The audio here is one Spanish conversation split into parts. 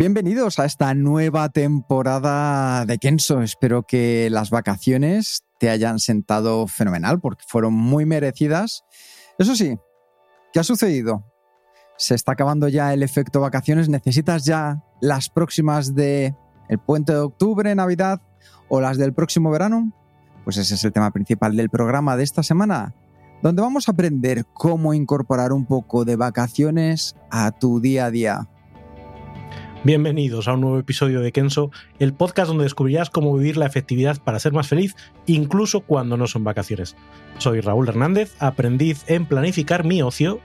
Bienvenidos a esta nueva temporada de Kenso. Espero que las vacaciones te hayan sentado fenomenal porque fueron muy merecidas. Eso sí, ¿qué ha sucedido? Se está acabando ya el efecto vacaciones. ¿Necesitas ya las próximas de el puente de octubre, Navidad o las del próximo verano? Pues ese es el tema principal del programa de esta semana, donde vamos a aprender cómo incorporar un poco de vacaciones a tu día a día. Bienvenidos a un nuevo episodio de Kenso, el podcast donde descubrirás cómo vivir la efectividad para ser más feliz, incluso cuando no son vacaciones. Soy Raúl Hernández, aprendiz en planificar mi ocio.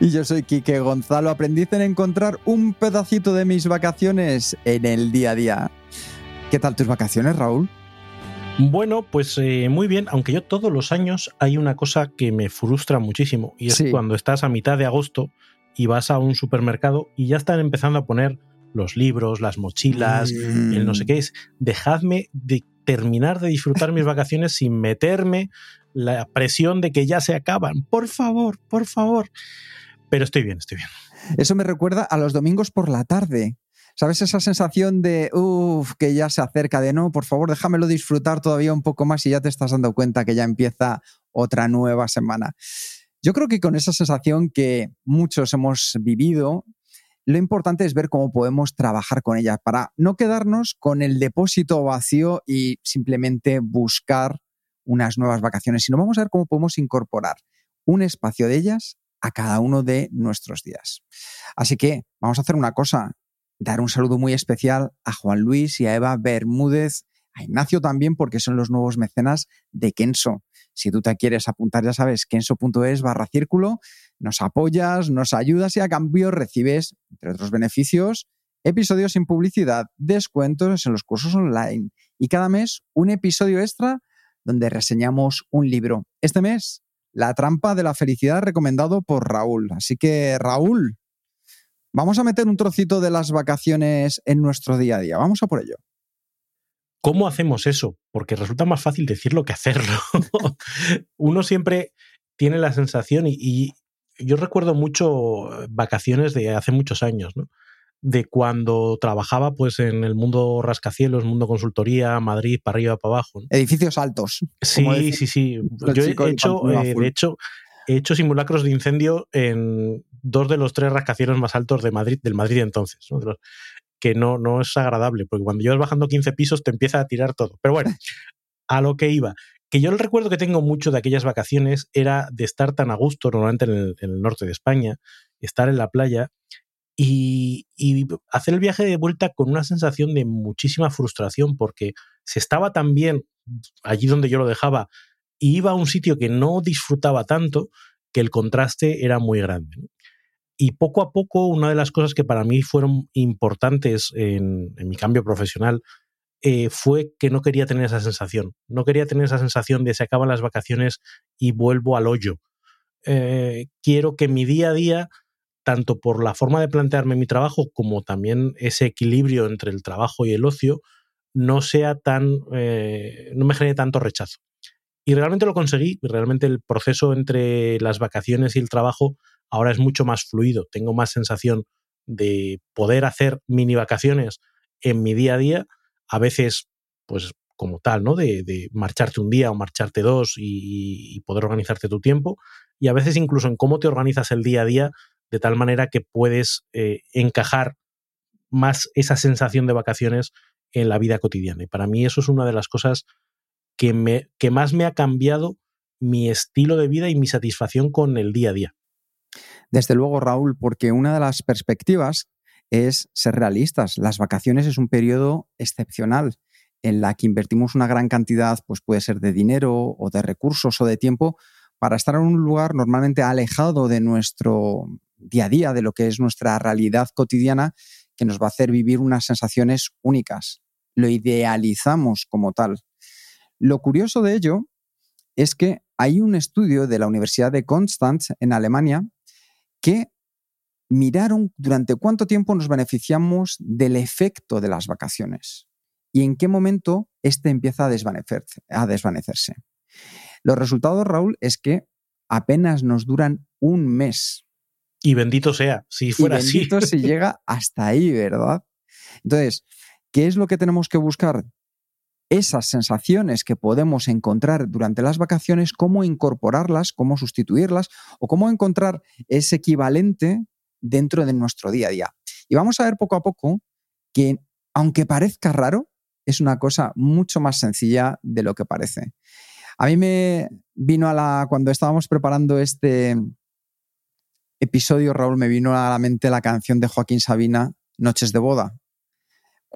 Y yo soy Quique Gonzalo, aprendiz en encontrar un pedacito de mis vacaciones en el día a día. ¿Qué tal tus vacaciones, Raúl? Bueno, pues eh, muy bien, aunque yo todos los años hay una cosa que me frustra muchísimo, y es Sí. cuando estás a mitad de agosto y vas a un supermercado y ya están empezando a poner los libros, las mochilas, Mm. el no sé qué es. Dejadme de terminar de disfrutar mis vacaciones sin meterme la presión de que ya se acaban. Por favor, por favor. Pero estoy bien, estoy bien. Eso me recuerda a los domingos por la tarde. ¿Sabes esa sensación de, uff, que ya se acerca de no, por favor, déjamelo disfrutar todavía un poco más y ya te estás dando cuenta que ya empieza otra nueva semana? Yo creo que con esa sensación que muchos hemos vivido, lo importante es ver cómo podemos trabajar con ella para no quedarnos con el depósito vacío y simplemente buscar unas nuevas vacaciones, sino vamos a ver cómo podemos incorporar un espacio de ellas a cada uno de nuestros días. Así que vamos a hacer una cosa, dar un saludo muy especial a Juan Luis y a Eva Bermúdez, a Ignacio también, porque son los nuevos mecenas de Kenso. Si tú te quieres apuntar, ya sabes, kenso.es barra círculo, nos apoyas, nos ayudas y a cambio recibes, entre otros beneficios, episodios sin publicidad, descuentos en los cursos online y cada mes un episodio extra donde reseñamos un libro. Este mes, La trampa de la felicidad recomendado por Raúl. Así que, Raúl, vamos a meter un trocito de las vacaciones en nuestro día a día. Vamos a por ello. ¿Cómo hacemos eso? Porque resulta más fácil decirlo que hacerlo. Uno siempre tiene la sensación, y, y yo recuerdo mucho vacaciones de hace muchos años, ¿no? de cuando trabajaba pues en el mundo rascacielos, mundo consultoría, Madrid, para arriba, para abajo. ¿no? Edificios altos. Sí, sí, sí. Yo he hecho, eh, de hecho, he hecho simulacros de incendio en dos de los tres rascacielos más altos de Madrid, del Madrid de entonces, ¿no? De los- que no, no es agradable, porque cuando llevas bajando 15 pisos te empieza a tirar todo. Pero bueno, a lo que iba. Que yo el recuerdo que tengo mucho de aquellas vacaciones era de estar tan a gusto, normalmente en el, en el norte de España, estar en la playa y, y hacer el viaje de vuelta con una sensación de muchísima frustración, porque se estaba tan bien allí donde yo lo dejaba y iba a un sitio que no disfrutaba tanto que el contraste era muy grande. ¿no? Y poco a poco, una de las cosas que para mí fueron importantes en, mi cambio profesional eh, fue que no quería tener esa sensación. No quería tener esa sensación de se acaban las vacaciones y vuelvo al hoyo. Eh, quiero que mi día a día, tanto por la forma de plantearme mi trabajo como también ese equilibrio entre el trabajo y el ocio, no sea tan, eh, no me genere tanto rechazo. Y realmente lo conseguí, realmente el proceso entre las vacaciones y el trabajo ahora es mucho más fluido. Tengo más sensación de poder hacer mini vacaciones en mi día a día, a veces, pues como tal, ¿no? De, marcharte un día o marcharte dos y, y, poder organizarte tu tiempo, y a veces incluso en cómo te organizas el día a día, de tal manera que puedes eh, encajar más esa sensación de vacaciones en la vida cotidiana. Y para mí eso es una de las cosas que, me, que más me ha cambiado mi estilo de vida y mi satisfacción con el día a día. Desde luego, Raúl, porque una de las perspectivas es ser realistas. Las vacaciones es un periodo excepcional en la que invertimos una gran cantidad, pues puede ser de dinero o de recursos o de tiempo, para estar en un lugar normalmente alejado de nuestro día a día, de lo que es nuestra realidad cotidiana, que nos va a hacer vivir unas sensaciones únicas. Lo idealizamos como tal. Lo curioso de ello es que hay un estudio de la Universidad de Konstanz en Alemania que miraron durante cuánto tiempo nos beneficiamos del efecto de las vacaciones y en qué momento éste empieza a desvanecerse, a desvanecerse. Los resultados, Raúl, es que apenas nos duran un mes. Y bendito sea, si fuera y bendito así. si llega hasta ahí, ¿verdad? Entonces, ¿qué es lo que tenemos que buscar? Esas sensaciones que podemos encontrar durante las vacaciones, cómo incorporarlas, cómo sustituirlas o cómo encontrar ese equivalente dentro de nuestro día a día. Y vamos a ver poco a poco que, aunque parezca raro, es una cosa mucho más sencilla de lo que parece. A mí me vino a la, cuando estábamos preparando este episodio, Raúl, me vino a la mente la canción de Joaquín Sabina, Noches de Boda.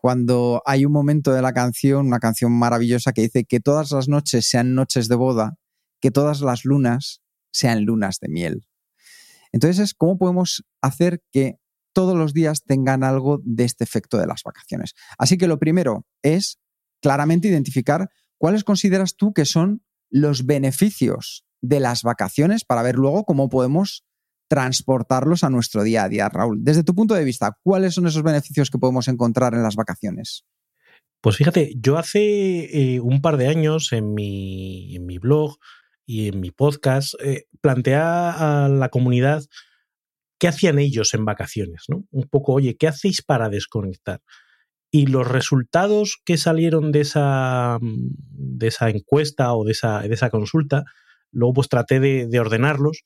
Cuando hay un momento de la canción, una canción maravillosa que dice que todas las noches sean noches de boda, que todas las lunas sean lunas de miel. Entonces, ¿cómo podemos hacer que todos los días tengan algo de este efecto de las vacaciones? Así que lo primero es claramente identificar cuáles consideras tú que son los beneficios de las vacaciones para ver luego cómo podemos transportarlos a nuestro día a día. Raúl, desde tu punto de vista, ¿cuáles son esos beneficios que podemos encontrar en las vacaciones? Pues fíjate, yo hace eh, un par de años en mi, en mi blog y en mi podcast eh, planteé a la comunidad qué hacían ellos en vacaciones, ¿no? Un poco, oye, ¿qué hacéis para desconectar? Y los resultados que salieron de esa, de esa encuesta o de esa, de esa consulta, luego pues traté de ordenarlos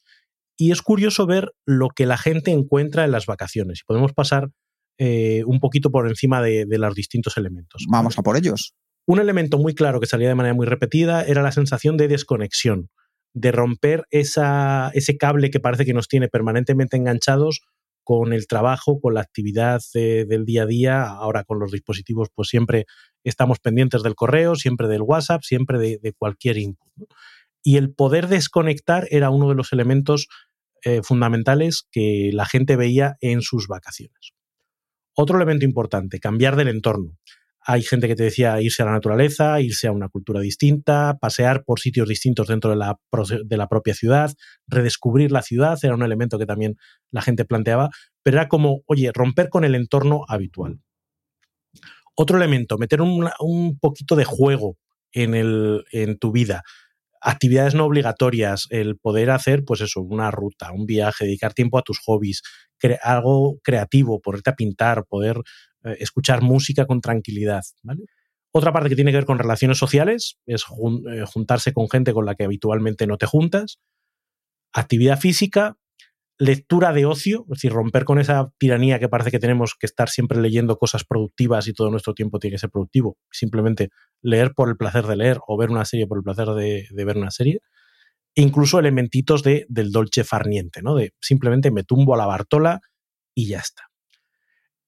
y es curioso ver lo que la gente encuentra en las vacaciones. Podemos pasar eh, un poquito por encima de, de, los distintos elementos. Vamos a por ellos. Un elemento muy claro que salía de manera muy repetida era la sensación de desconexión, de romper esa, ese cable que parece que nos tiene permanentemente enganchados con el trabajo, con la actividad de, del día a día. Ahora con los dispositivos, pues siempre estamos pendientes del correo, siempre del WhatsApp, siempre de, de cualquier input. Y el poder desconectar era uno de los elementos eh, fundamentales que la gente veía en sus vacaciones. Otro elemento importante, cambiar del entorno. Hay gente que te decía irse a la naturaleza, irse a una cultura distinta, pasear por sitios distintos dentro de la, de la propia ciudad, redescubrir la ciudad, era un elemento que también la gente planteaba, pero era como, oye, romper con el entorno habitual. Otro elemento, meter un, un poquito de juego en, el, en tu vida actividades no obligatorias, el poder hacer, pues eso, una ruta, un viaje, dedicar tiempo a tus hobbies, cre algo creativo, ponerte a pintar, poder eh, escuchar música con tranquilidad, ¿vale? Otra parte que tiene que ver con relaciones sociales es eh, juntarse con gente con la que habitualmente no te juntas. Actividad física, lectura de ocio, es decir, romper con esa tiranía que parece que tenemos que estar siempre leyendo cosas productivas y todo nuestro tiempo tiene que ser productivo. Simplemente leer por el placer de leer o ver una serie por el placer de, ver una serie. Incluso elementitos de, del dolce farniente, ¿no? De simplemente me tumbo a la Bartola y ya está.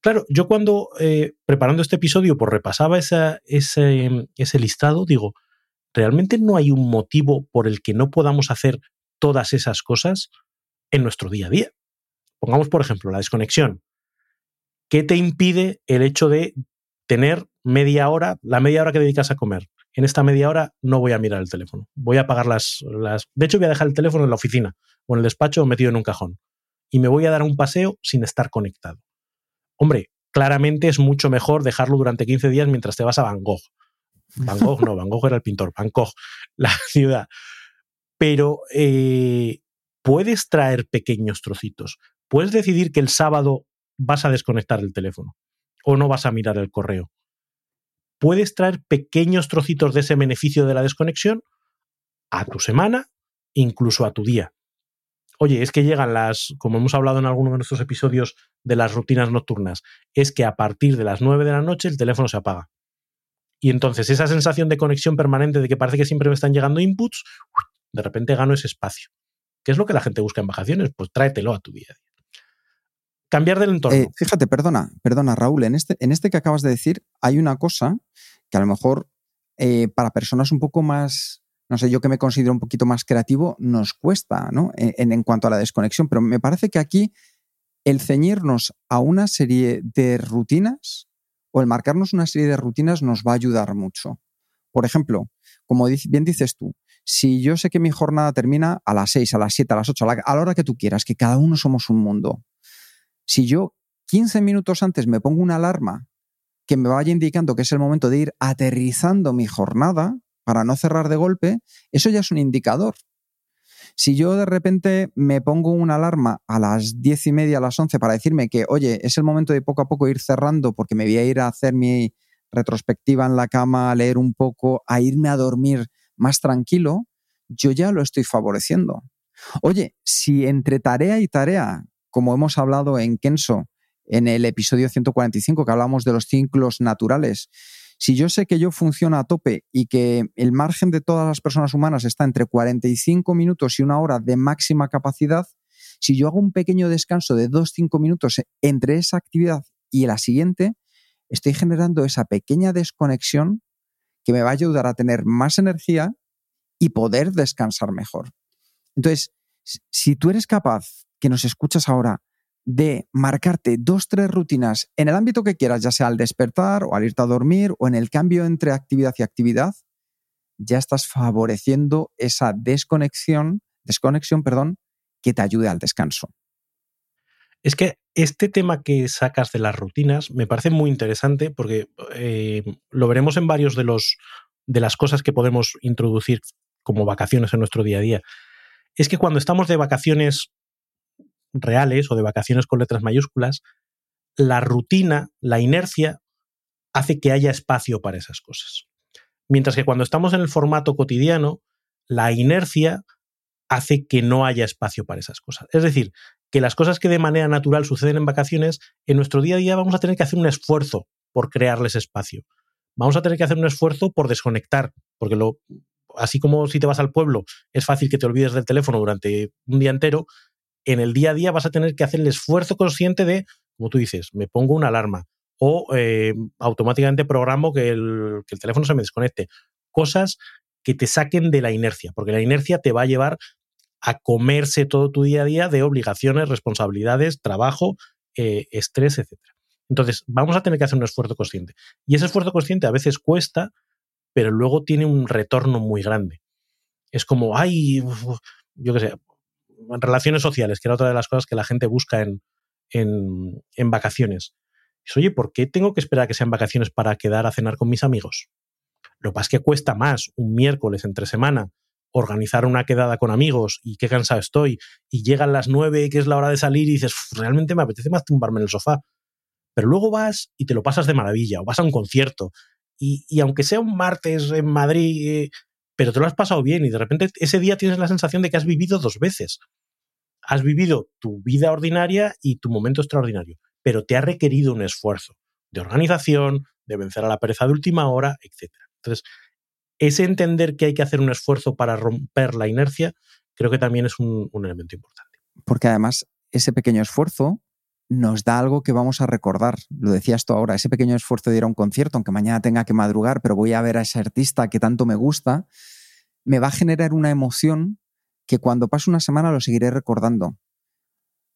Claro, yo cuando eh, preparando este episodio pues repasaba ese, ese listado, digo, ¿realmente no hay un motivo por el que no podamos hacer todas esas cosas en nuestro día a día? Pongamos, por ejemplo, la desconexión. ¿Qué te impide el hecho de tener media hora, la media hora que dedicas a comer? En esta media hora no voy a mirar el teléfono. Voy a apagar las, las... De hecho, voy a dejar el teléfono en la oficina o en el despacho metido en un cajón. Y me voy a dar un paseo sin estar conectado. Hombre, claramente es mucho mejor dejarlo durante 15 días mientras te vas a Van Gogh. Van Gogh no, Van Gogh era el pintor, Bangkok, la ciudad. Pero eh, puedes traer pequeños trocitos. Puedes decidir que el sábado vas a desconectar el teléfono o no vas a mirar el correo. Puedes traer pequeños trocitos de ese beneficio de la desconexión a tu semana, incluso a tu día. Oye, es que llegan las, como hemos hablado en alguno de nuestros episodios de las rutinas nocturnas, es que a partir de las 9 de la noche el teléfono se apaga. Y entonces esa sensación de conexión permanente de que parece que siempre me están llegando inputs, de repente gano ese espacio. ¿Qué es lo que la gente busca en vacaciones? Pues tráetelo a tu día a día. Cambiar del entorno. Eh, fíjate, perdona, perdona, Raúl, en este, en este que acabas de decir hay una cosa que a lo mejor eh, para personas un poco más no sé, yo que me considero un poquito más creativo, nos cuesta, ¿no? En, en, cuanto a la desconexión, pero me parece que aquí el ceñirnos a una serie de rutinas o el marcarnos una serie de rutinas nos va a ayudar mucho. Por ejemplo, como bien dices tú, si yo sé que mi jornada termina a las 6, a las 7, a las 8, a la, a la hora que tú quieras, que cada uno somos un mundo, si yo 15 minutos antes me pongo una alarma que me vaya indicando que es el momento de ir aterrizando mi jornada para no cerrar de golpe, eso ya es un indicador. Si yo de repente me pongo una alarma a las diez y media, a las 11 para decirme que, oye, es el momento de poco a poco ir cerrando porque me voy a ir a hacer mi retrospectiva en la cama, a leer un poco, a irme a dormir más tranquilo, yo ya lo estoy favoreciendo. Oye, si entre tarea y tarea, como hemos hablado en Kenso, en el episodio 145, que hablamos de los ciclos naturales, si yo sé que yo funciono a tope y que el margen de todas las personas humanas está entre 45 minutos y una hora de máxima capacidad, si yo hago un pequeño descanso de 2-5 minutos entre esa actividad y la siguiente, estoy generando esa pequeña desconexión que me va a ayudar a tener más energía y poder descansar mejor. Entonces, si tú eres capaz, que nos escuchas ahora, de marcarte dos, tres rutinas en el ámbito que quieras, ya sea al despertar o al irte a dormir o en el cambio entre actividad y actividad, ya estás favoreciendo esa desconexión, desconexión, perdón, que te ayude al descanso. Es que este tema que sacas de las rutinas me parece muy interesante porque eh, lo veremos en varios de los de las cosas que podemos introducir como vacaciones en nuestro día a día. Es que cuando estamos de vacaciones reales o de vacaciones con letras mayúsculas, la rutina, la inercia, hace que haya espacio para esas cosas. Mientras que cuando estamos en el formato cotidiano, la inercia hace que no haya espacio para esas cosas. Es decir, que las cosas que de manera natural suceden en vacaciones, en nuestro día a día vamos a tener que hacer un esfuerzo por crearles espacio. Vamos a tener que hacer un esfuerzo por desconectar, porque lo, así como si te vas al pueblo, es fácil que te olvides del teléfono durante un día entero, en el día a día vas a tener que hacer el esfuerzo consciente de, como tú dices, me pongo una alarma o eh, automáticamente programo que el, que el teléfono se me desconecte. Cosas que te saquen de la inercia, porque la inercia te va a llevar a comerse todo tu día a día de obligaciones, responsabilidades, trabajo, eh, estrés, etc. Entonces, vamos a tener que hacer un esfuerzo consciente. Y ese esfuerzo consciente a veces cuesta, pero luego tiene un retorno muy grande. Es como, ay, yo qué sé, relaciones sociales, que era otra de las cosas que la gente busca en, en, vacaciones. oye, ¿por qué tengo que esperar a que sean vacaciones para quedar a cenar con mis amigos? Lo que pasa es que cuesta más un miércoles entre semana organizar una quedada con amigos y qué cansado estoy, y llegan las nueve, que es la hora de salir, y dices, realmente me apetece más tumbarme en el sofá. Pero luego vas y te lo pasas de maravilla, o vas a un concierto, y, y aunque sea un martes en Madrid, pero te lo has pasado bien y de repente ese día tienes la sensación de que has vivido dos veces. Has vivido tu vida ordinaria y tu momento extraordinario, pero te ha requerido un esfuerzo de organización, de vencer a la pereza de última hora, etc. Entonces, ese entender que hay que hacer un esfuerzo para romper la inercia, creo que también es un, elemento importante. Porque además, ese pequeño esfuerzo nos da algo que vamos a recordar. Lo decías tú ahora, ese pequeño esfuerzo de ir a un concierto, aunque mañana tenga que madrugar, pero voy a ver a ese artista que tanto me gusta, me va a generar una emoción que cuando pase una semana lo seguiré recordando.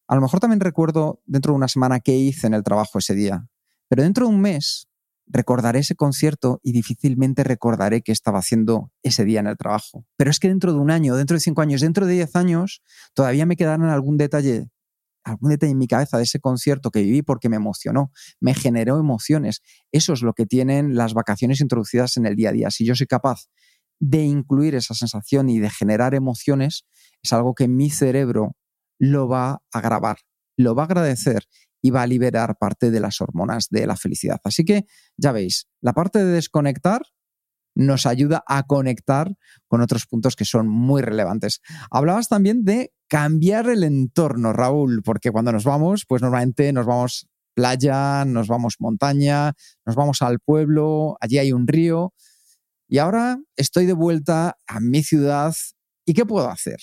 A lo mejor también recuerdo dentro de una semana qué hice en el trabajo ese día, pero dentro de un mes recordaré ese concierto y difícilmente recordaré qué estaba haciendo ese día en el trabajo. Pero es que dentro de un año, dentro de cinco años, dentro de diez años, todavía me quedarán algún detalle algún detalle en mi cabeza de ese concierto que viví porque me emocionó, me generó emociones. Eso es lo que tienen las vacaciones introducidas en el día a día. Si yo soy capaz de incluir esa sensación y de generar emociones, es algo que mi cerebro lo va a grabar, lo va a agradecer y va a liberar parte de las hormonas de la felicidad. Así que ya veis, la parte de desconectar nos ayuda a conectar con otros puntos que son muy relevantes. Hablabas también de cambiar el entorno, Raúl, porque cuando nos vamos, pues normalmente nos vamos playa, nos vamos montaña, nos vamos al pueblo, allí hay un río. Y ahora estoy de vuelta a mi ciudad. ¿Y qué puedo hacer?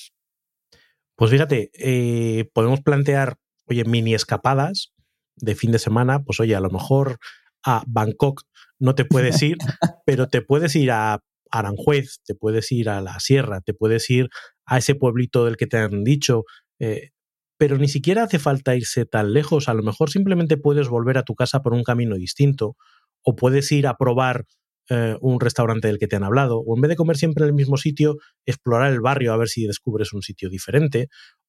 Pues fíjate, eh, podemos plantear, oye, mini escapadas de fin de semana, pues oye, a lo mejor a Bangkok no te puedes ir, pero te puedes ir a Aranjuez, te puedes ir a la sierra, te puedes ir a ese pueblito del que te han dicho, eh, pero ni siquiera hace falta irse tan lejos, a lo mejor simplemente puedes volver a tu casa por un camino distinto, o puedes ir a probar eh, un restaurante del que te han hablado, o en vez de comer siempre en el mismo sitio, explorar el barrio a ver si descubres un sitio diferente,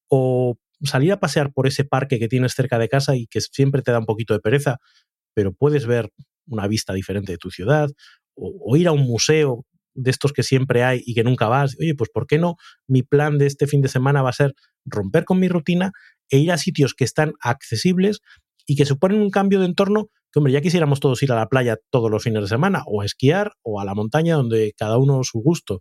o salir a pasear por ese parque que tienes cerca de casa y que siempre te da un poquito de pereza, pero puedes ver una vista diferente de tu ciudad, o, ir a un museo de estos que siempre hay y que nunca vas. Oye, pues ¿por qué no? Mi plan de este fin de semana va a ser romper con mi rutina e ir a sitios que están accesibles y que suponen un cambio de entorno que, hombre, ya quisiéramos todos ir a la playa todos los fines de semana, o a esquiar, o a la montaña, donde cada uno su gusto.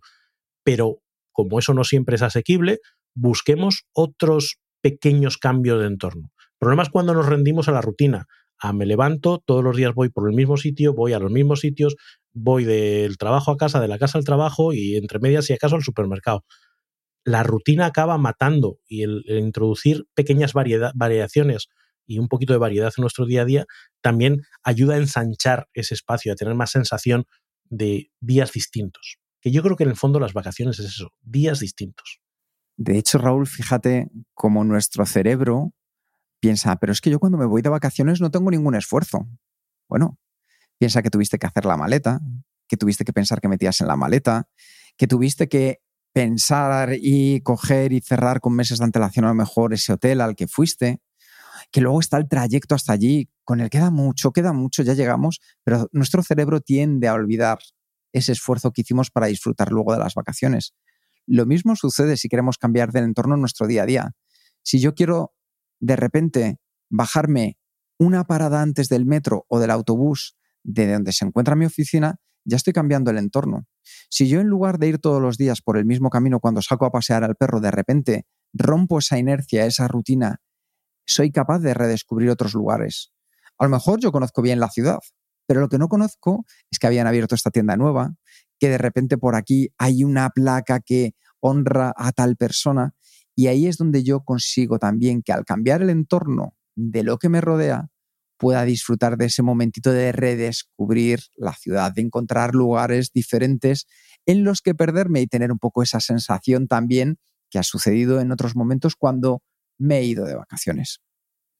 Pero como eso no siempre es asequible, busquemos otros pequeños cambios de entorno. El problema es cuando nos rendimos a la rutina. Ah, me levanto, todos los días voy por el mismo sitio, voy a los mismos sitios, voy del trabajo a casa, de la casa al trabajo y entre medias, si acaso, al supermercado. La rutina acaba matando y el, introducir pequeñas variaciones y un poquito de variedad en nuestro día a día también ayuda a ensanchar ese espacio, a tener más sensación de días distintos. Que yo creo que en el fondo las vacaciones es eso, días distintos. De hecho, Raúl, fíjate cómo nuestro cerebro piensa, pero es que yo cuando me voy de vacaciones no tengo ningún esfuerzo. Bueno, piensa que tuviste que hacer la maleta, que tuviste que pensar que metías en la maleta, que tuviste que pensar y coger y cerrar con meses de antelación a lo mejor ese hotel al que fuiste, que luego está el trayecto hasta allí, con el queda mucho, queda mucho, ya llegamos, pero nuestro cerebro tiende a olvidar ese esfuerzo que hicimos para disfrutar luego de las vacaciones. Lo mismo sucede si queremos cambiar del entorno en nuestro día a día. Si yo quiero de repente bajarme una parada antes del metro o del autobús de donde se encuentra mi oficina, ya estoy cambiando el entorno. Si yo en lugar de ir todos los días por el mismo camino cuando saco a pasear al perro, de repente rompo esa inercia, esa rutina, soy capaz de redescubrir otros lugares. A lo mejor yo conozco bien la ciudad, pero lo que no conozco es que habían abierto esta tienda nueva, que de repente por aquí hay una placa que honra a tal persona. Y ahí es donde yo consigo también que al cambiar el entorno de lo que me rodea, pueda disfrutar de ese momentito de redescubrir la ciudad, de encontrar lugares diferentes en los que perderme y tener un poco esa sensación también que ha sucedido en otros momentos cuando me he ido de vacaciones.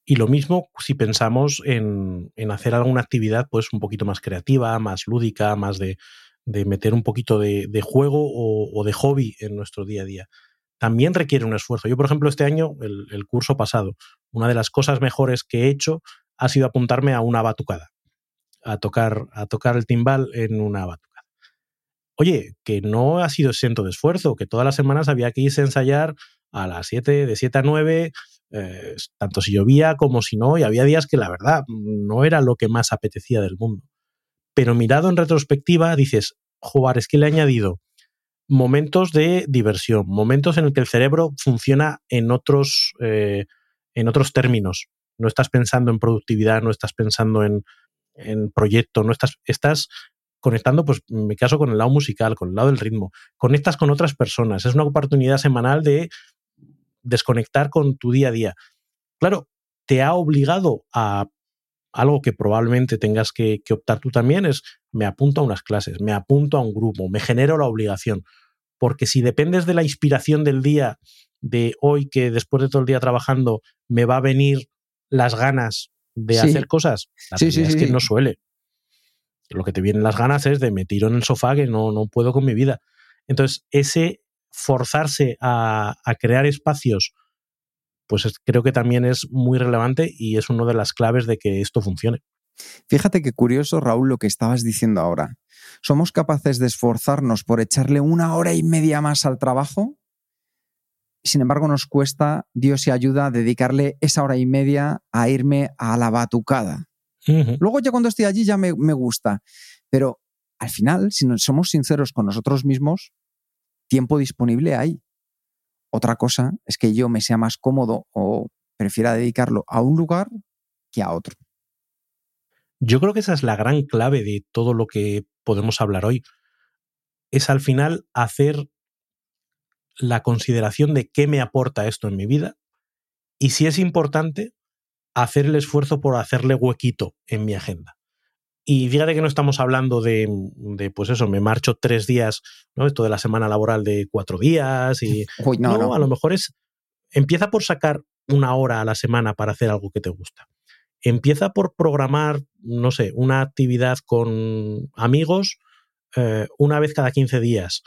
Y lo mismo si pensamos en, hacer alguna actividad pues un poquito más creativa, más lúdica, más de, meter un poquito de, juego o, de hobby en nuestro día a día. También requiere un esfuerzo. Yo, por ejemplo, este año, el, curso pasado, una de las cosas mejores que he hecho ha sido apuntarme a una batucada, a tocar, a tocar el timbal en una batucada. Oye, que no ha sido exento de esfuerzo, que todas las semanas había que irse a ensayar a las 7, de 7 a 9, eh, tanto si llovía como si no, y había días que la verdad no era lo que más apetecía del mundo. Pero mirado en retrospectiva, dices, jugar, es que le he añadido momentos de diversión, momentos en el que el cerebro funciona en otros, eh, en otros términos. No estás pensando en productividad, no estás pensando en, en proyecto, no estás, estás conectando, pues en mi caso, con el lado musical, con el lado del ritmo. Conectas con otras personas. Es una oportunidad semanal de desconectar con tu día a día. Claro, te ha obligado a algo que probablemente tengas que, optar tú también, es me apunto a unas clases, me apunto a un grupo, me genero la obligación. Porque si dependes de la inspiración del día, de hoy que después de todo el día trabajando me va a venir las ganas de hacer cosas, la sí, es que no suele. Lo que te vienen las ganas es de me tiro en el sofá que no, no puedo con mi vida. Entonces, ese forzarse a, crear espacios, pues creo que también es muy relevante y es una de las claves de que esto funcione. Fíjate qué curioso, Raúl, lo que estabas diciendo ahora. ¿Somos capaces de esforzarnos por echarle una hora y media más al trabajo? Sin embargo, nos cuesta, Dios y ayuda, dedicarle esa hora y media a irme a la batucada. Luego ya cuando estoy allí ya me, me gusta. Pero al final, si no somos sinceros con nosotros mismos, tiempo disponible hay. Otra cosa es que yo me sea más cómodo o prefiera dedicarlo a un lugar que a otro. Yo creo que esa es la gran clave de todo lo que podemos hablar hoy. Es al final hacer la consideración de qué me aporta esto en mi vida y si es importante, hacer el esfuerzo por hacerle huequito en mi agenda. Y fíjate que no estamos hablando de, de, pues eso, me marcho tres días, ¿no? Esto de la semana laboral de cuatro días y... no, no, a lo mejor es... Empieza por sacar una hora a la semana para hacer algo que te gusta. Empieza por programar, no sé, una actividad con amigos eh, una vez cada 15 días.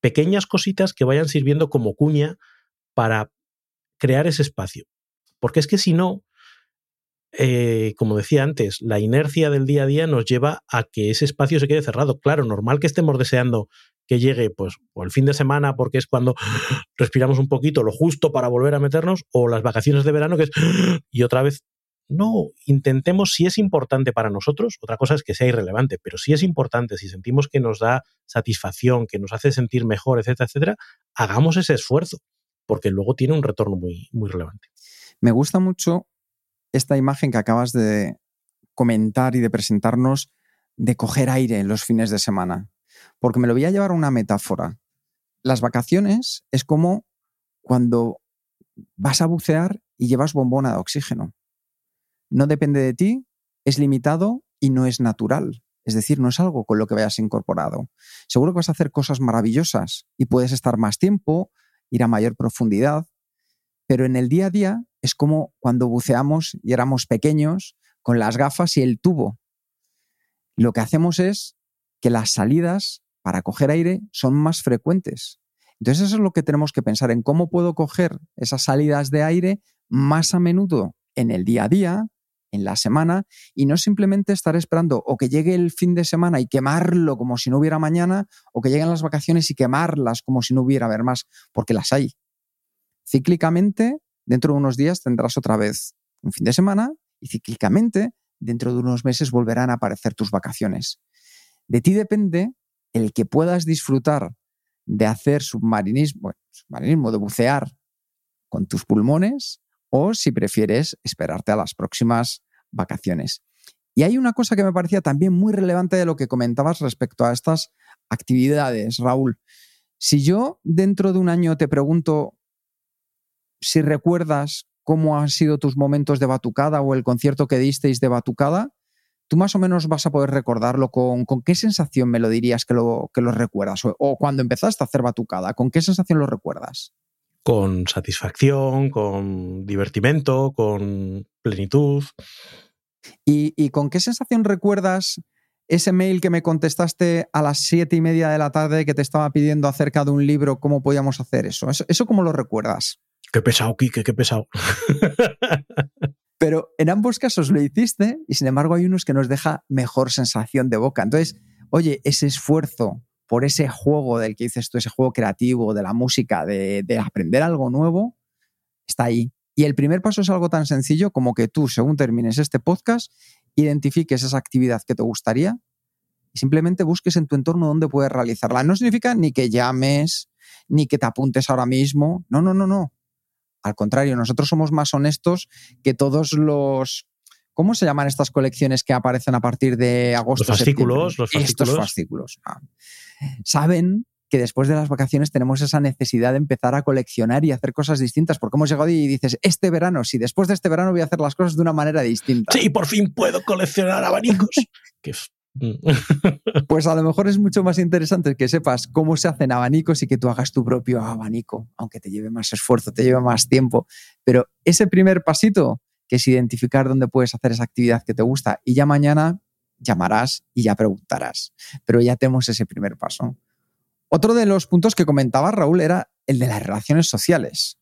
Pequeñas cositas que vayan sirviendo como cuña para crear ese espacio. Porque es que si no, eh, como decía antes, la inercia del día a día nos lleva a que ese espacio se quede cerrado. Claro, normal que estemos deseando que llegue pues o el fin de semana porque es cuando respiramos un poquito lo justo para volver a meternos o las vacaciones de verano que es y otra vez no intentemos si es importante para nosotros otra cosa es que sea irrelevante pero si es importante si sentimos que nos da satisfacción que nos hace sentir mejor etcétera etcétera hagamos ese esfuerzo porque luego tiene un retorno muy muy relevante me gusta mucho esta imagen que acabas de comentar y de presentarnos de coger aire en los fines de semana porque me lo voy a llevar a una metáfora. Las vacaciones es como cuando vas a bucear y llevas bombona de oxígeno. No depende de ti, es limitado y no es natural. Es decir, no es algo con lo que vayas incorporado. Seguro que vas a hacer cosas maravillosas y puedes estar más tiempo, ir a mayor profundidad, pero en el día a día es como cuando buceamos y éramos pequeños con las gafas y el tubo. Lo que hacemos es que las salidas para coger aire son más frecuentes. Entonces eso es lo que tenemos que pensar en cómo puedo coger esas salidas de aire más a menudo en el día a día, en la semana, y no simplemente estar esperando o que llegue el fin de semana y quemarlo como si no hubiera mañana, o que lleguen las vacaciones y quemarlas como si no hubiera ver más, porque las hay. Cíclicamente, dentro de unos días tendrás otra vez un fin de semana y cíclicamente, dentro de unos meses volverán a aparecer tus vacaciones. De ti depende el que puedas disfrutar de hacer submarinismo, submarinismo, de bucear con tus pulmones, o si prefieres esperarte a las próximas vacaciones. Y hay una cosa que me parecía también muy relevante de lo que comentabas respecto a estas actividades, Raúl. Si yo dentro de un año te pregunto si recuerdas cómo han sido tus momentos de batucada o el concierto que disteis de batucada, tú más o menos vas a poder recordarlo con, qué sensación me lo dirías que lo, que lo recuerdas o, cuando empezaste a hacer batucada, ¿con qué sensación lo recuerdas? Con satisfacción, con divertimento, con plenitud. ¿Y, con qué sensación recuerdas ese mail que me contestaste a las siete y media de la tarde que te estaba pidiendo acerca de un libro, cómo podíamos hacer eso? ¿Eso, eso cómo lo recuerdas? Qué pesado, Kike, qué pesado. Pero en ambos casos lo hiciste y sin embargo hay unos que nos deja mejor sensación de boca. Entonces, oye, ese esfuerzo por ese juego del que dices tú, ese juego creativo, de la música, de, de aprender algo nuevo, está ahí. Y el primer paso es algo tan sencillo como que tú, según termines este podcast, identifiques esa actividad que te gustaría y simplemente busques en tu entorno dónde puedes realizarla. No significa ni que llames, ni que te apuntes ahora mismo. No, no, no, no. Al contrario, nosotros somos más honestos que todos los... ¿Cómo se llaman estas colecciones que aparecen a partir de agosto? Los fascículos, los fascículos. Estos fascículos. Ah. Saben que después de las vacaciones tenemos esa necesidad de empezar a coleccionar y hacer cosas distintas, porque hemos llegado y dices, este verano, si después de este verano voy a hacer las cosas de una manera distinta. Sí, por fin puedo coleccionar abanicos. Mm. Pues a lo mejor es mucho más interesante que sepas cómo se hacen abanicos y que tú hagas tu propio abanico, aunque te lleve más esfuerzo, te lleve más tiempo. Pero ese primer pasito, que es identificar dónde puedes hacer esa actividad que te gusta, y ya mañana llamarás y ya preguntarás. Pero ya tenemos ese primer paso. Otro de los puntos que comentaba Raúl era el de las relaciones sociales.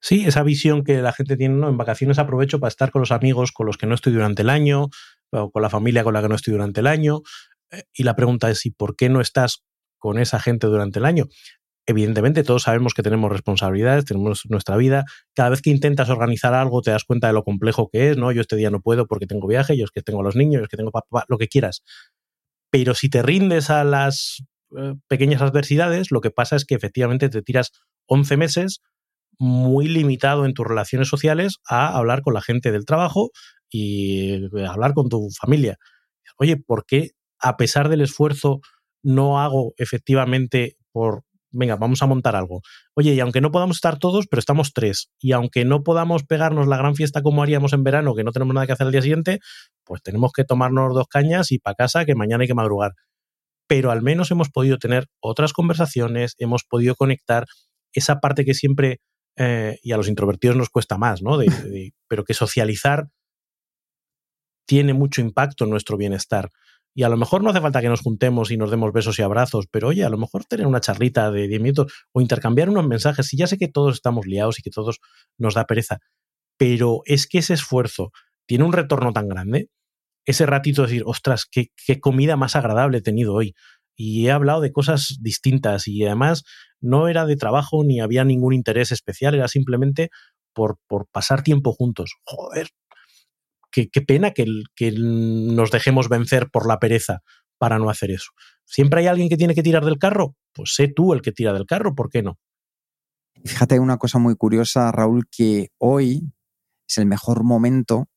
Sí, esa visión que la gente tiene, ¿no? En vacaciones aprovecho para estar con los amigos con los que no estoy durante el año, con la familia con la que no estoy durante el año. Eh, y la pregunta es, ¿y por qué no estás con esa gente durante el año? Evidentemente, todos sabemos que tenemos responsabilidades, tenemos nuestra vida. Cada vez que intentas organizar algo, te das cuenta de lo complejo que es, ¿no? Yo este día no puedo porque tengo viaje, yo es que tengo a los niños, yo es que tengo papá, lo que quieras. Pero si te rindes a las eh, pequeñas adversidades, lo que pasa es que efectivamente te tiras 11 meses muy limitado en tus relaciones sociales a hablar con la gente del trabajo y eh, hablar con tu familia. Oye, ¿por qué a pesar del esfuerzo no hago efectivamente por venga, vamos a montar algo. Oye, y aunque no podamos estar todos, pero estamos tres. Y aunque no podamos pegarnos la gran fiesta como haríamos en verano, que no tenemos nada que hacer el día siguiente, pues tenemos que tomarnos dos cañas y para casa, que mañana hay que madrugar. Pero al menos hemos podido tener otras conversaciones, hemos podido conectar esa parte que siempre, eh, y a los introvertidos nos cuesta más, ¿no? pero que socializar tiene mucho impacto en nuestro bienestar. Y a lo mejor no hace falta que nos juntemos y nos demos besos y abrazos, pero oye, a lo mejor tener una charlita de 10 minutos o intercambiar unos mensajes. Y ya sé que todos estamos liados y que todos nos da pereza, pero es que ese esfuerzo tiene un retorno tan grande. Ese ratito de decir, ostras, qué, qué comida más agradable he tenido hoy. Y he hablado de cosas distintas y además no era de trabajo ni había ningún interés especial, era simplemente por, por pasar tiempo juntos. Joder, qué, pena que, que nos dejemos vencer por la pereza para no hacer eso. ¿Siempre hay alguien que tiene que tirar del carro? Pues sé tú el que tira del carro, ¿por qué no? Fíjate una cosa muy curiosa, Raúl, que hoy es el mejor momento,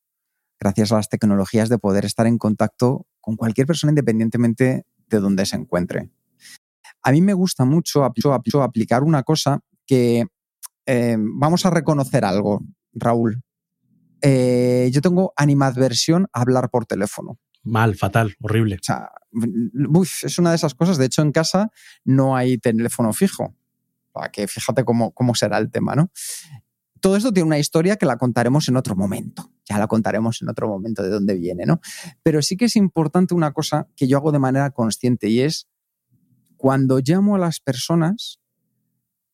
gracias a las tecnologías, de poder estar en contacto con cualquier persona independientemente de donde se encuentre. A mí me gusta mucho, aplicar una cosa que eh, vamos a reconocer algo, Raúl. Eh, yo tengo animadversión a hablar por teléfono. Mal, fatal, horrible. O sea, es una de esas cosas. De hecho, en casa no hay teléfono fijo. Para que fíjate cómo, cómo será el tema, ¿no? Todo esto tiene una historia que la contaremos en otro momento. Ya la contaremos en otro momento de dónde viene, ¿no? Pero sí que es importante una cosa que yo hago de manera consciente y es cuando llamo a las personas,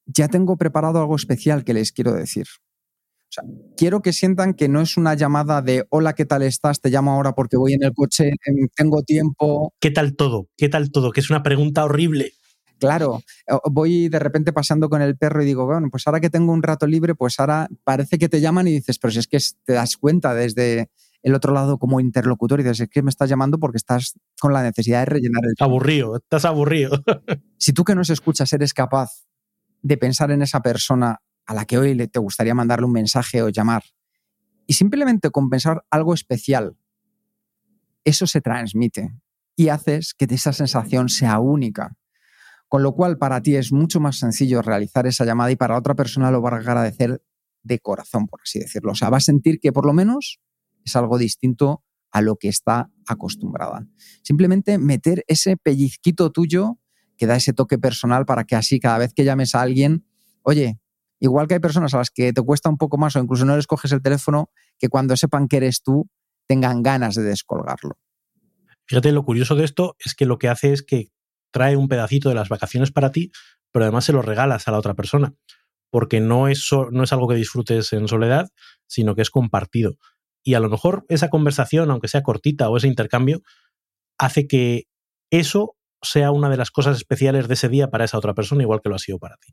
ya tengo preparado algo especial que les quiero decir. O sea, quiero que sientan que no es una llamada de hola, ¿qué tal estás? Te llamo ahora porque voy en el coche, em, tengo tiempo. ¿Qué tal todo? ¿Qué tal todo? Que es una pregunta horrible. Claro, voy de repente pasando con el perro y digo, bueno, pues ahora que tengo un rato libre, pues ahora parece que te llaman y dices, pero si es que te das cuenta desde el otro lado como interlocutor y dices, es que me estás llamando porque estás con la necesidad de rellenar el... Aburrido, estás aburrido. si tú que nos escuchas eres capaz de pensar en esa persona a la que hoy te gustaría mandarle un mensaje o llamar. Y simplemente compensar algo especial, eso se transmite y haces que esa sensación sea única. Con lo cual, para ti es mucho más sencillo realizar esa llamada y para otra persona lo va a agradecer de corazón, por así decirlo. O sea, va a sentir que por lo menos es algo distinto a lo que está acostumbrada. Simplemente meter ese pellizquito tuyo que da ese toque personal para que así cada vez que llames a alguien, oye, Igual que hay personas a las que te cuesta un poco más o incluso no les coges el teléfono, que cuando sepan que eres tú tengan ganas de descolgarlo. Fíjate, lo curioso de esto es que lo que hace es que trae un pedacito de las vacaciones para ti, pero además se lo regalas a la otra persona, porque no es, no es algo que disfrutes en soledad, sino que es compartido. Y a lo mejor esa conversación, aunque sea cortita o ese intercambio, hace que eso sea una de las cosas especiales de ese día para esa otra persona, igual que lo ha sido para ti.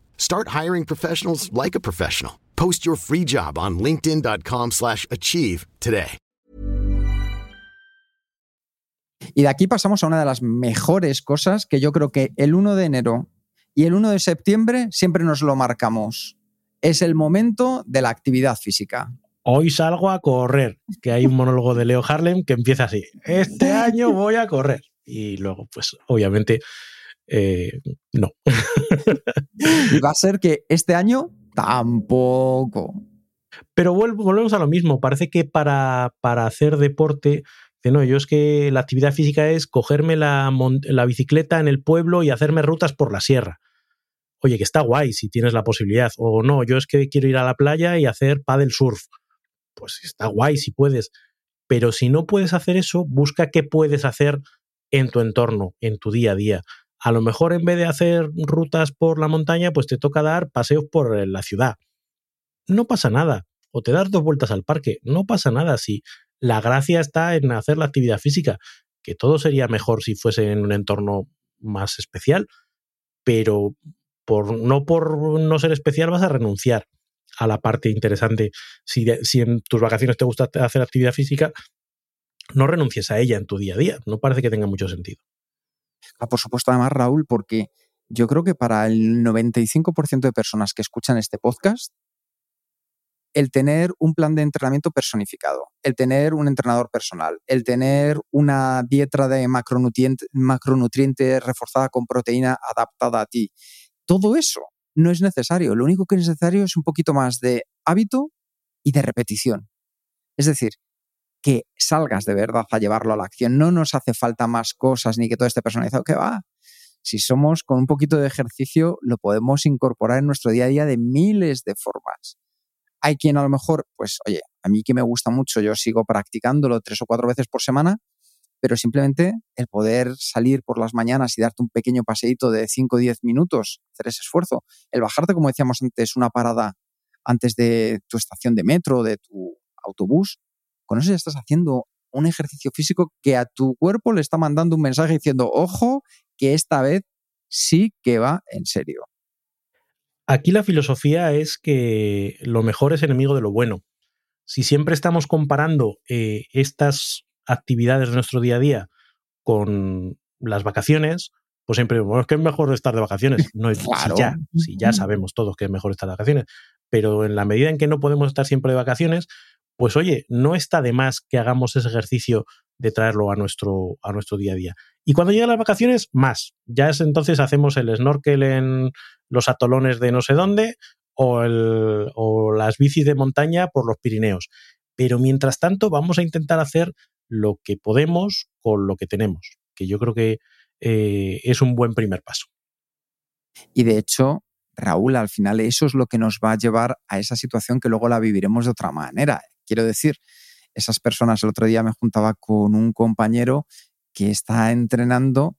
Start hiring professionals like a professional. Post your free job on linkedin.com/achieve today. Y de aquí pasamos a una de las mejores cosas que yo creo que el 1 de enero y el 1 de septiembre siempre nos lo marcamos. Es el momento de la actividad física. Hoy salgo a correr, que hay un monólogo de Leo Harlem que empieza así. Este año voy a correr. Y luego, pues, obviamente, eh, no. va a ser que este año tampoco. Pero volvemos a lo mismo. Parece que para, para hacer deporte, no, yo es que la actividad física es cogerme la, la bicicleta en el pueblo y hacerme rutas por la sierra. oye, que está guay si tienes la posibilidad. O no, yo es que quiero ir a la playa y hacer paddle surf. Pues está guay si puedes. Pero si no puedes hacer eso, busca qué puedes hacer en tu entorno, en tu día a día. A lo mejor en vez de hacer rutas por la montaña, pues te toca dar paseos por la ciudad. No pasa nada. O te das dos vueltas al parque. No pasa nada si la gracia está en hacer la actividad física, que todo sería mejor si fuese en un entorno más especial, pero por, no por no ser especial vas a renunciar a la parte interesante. Si, si en tus vacaciones te gusta hacer actividad física, no renuncies a ella en tu día a día. No parece que tenga mucho sentido. Ah, por supuesto, además, Raúl, porque yo creo que para el 95% de personas que escuchan este podcast, el tener un plan de entrenamiento personificado, el tener un entrenador personal, el tener una dieta de macronutrientes macronutriente reforzada con proteína adaptada a ti, todo eso no es necesario. Lo único que es necesario es un poquito más de hábito y de repetición. Es decir, que salgas de verdad a llevarlo a la acción. No nos hace falta más cosas ni que todo esté personalizado. Que va, si somos con un poquito de ejercicio, lo podemos incorporar en nuestro día a día de miles de formas. Hay quien a lo mejor, pues, oye, a mí que me gusta mucho, yo sigo practicándolo tres o cuatro veces por semana, pero simplemente el poder salir por las mañanas y darte un pequeño paseíto de 5 o 10 minutos, hacer ese esfuerzo, el bajarte, como decíamos antes, una parada antes de tu estación de metro, de tu autobús, con eso ya estás haciendo un ejercicio físico que a tu cuerpo le está mandando un mensaje diciendo, ojo, que esta vez sí que va en serio. Aquí la filosofía es que lo mejor es enemigo de lo bueno. Si siempre estamos comparando eh, estas actividades de nuestro día a día con las vacaciones, pues siempre, bueno, es que es mejor estar de vacaciones. No, si, ya, si ya sabemos todos que es mejor estar de vacaciones, pero en la medida en que no podemos estar siempre de vacaciones, pues oye, no está de más que hagamos ese ejercicio de traerlo a nuestro, a nuestro día a día. Y cuando llegan las vacaciones, más. Ya es entonces hacemos el snorkel en los atolones de no sé dónde o, las bicis de montaña por los Pirineos. Pero mientras tanto vamos a intentar hacer lo que podemos con lo que tenemos, que yo creo que eh, es un buen primer paso. Y de hecho, Raúl, al final eso es lo que nos va a llevar a esa situación que luego la viviremos de otra manera. Quiero decir, esas personas, el otro día me juntaba con un compañero que está entrenando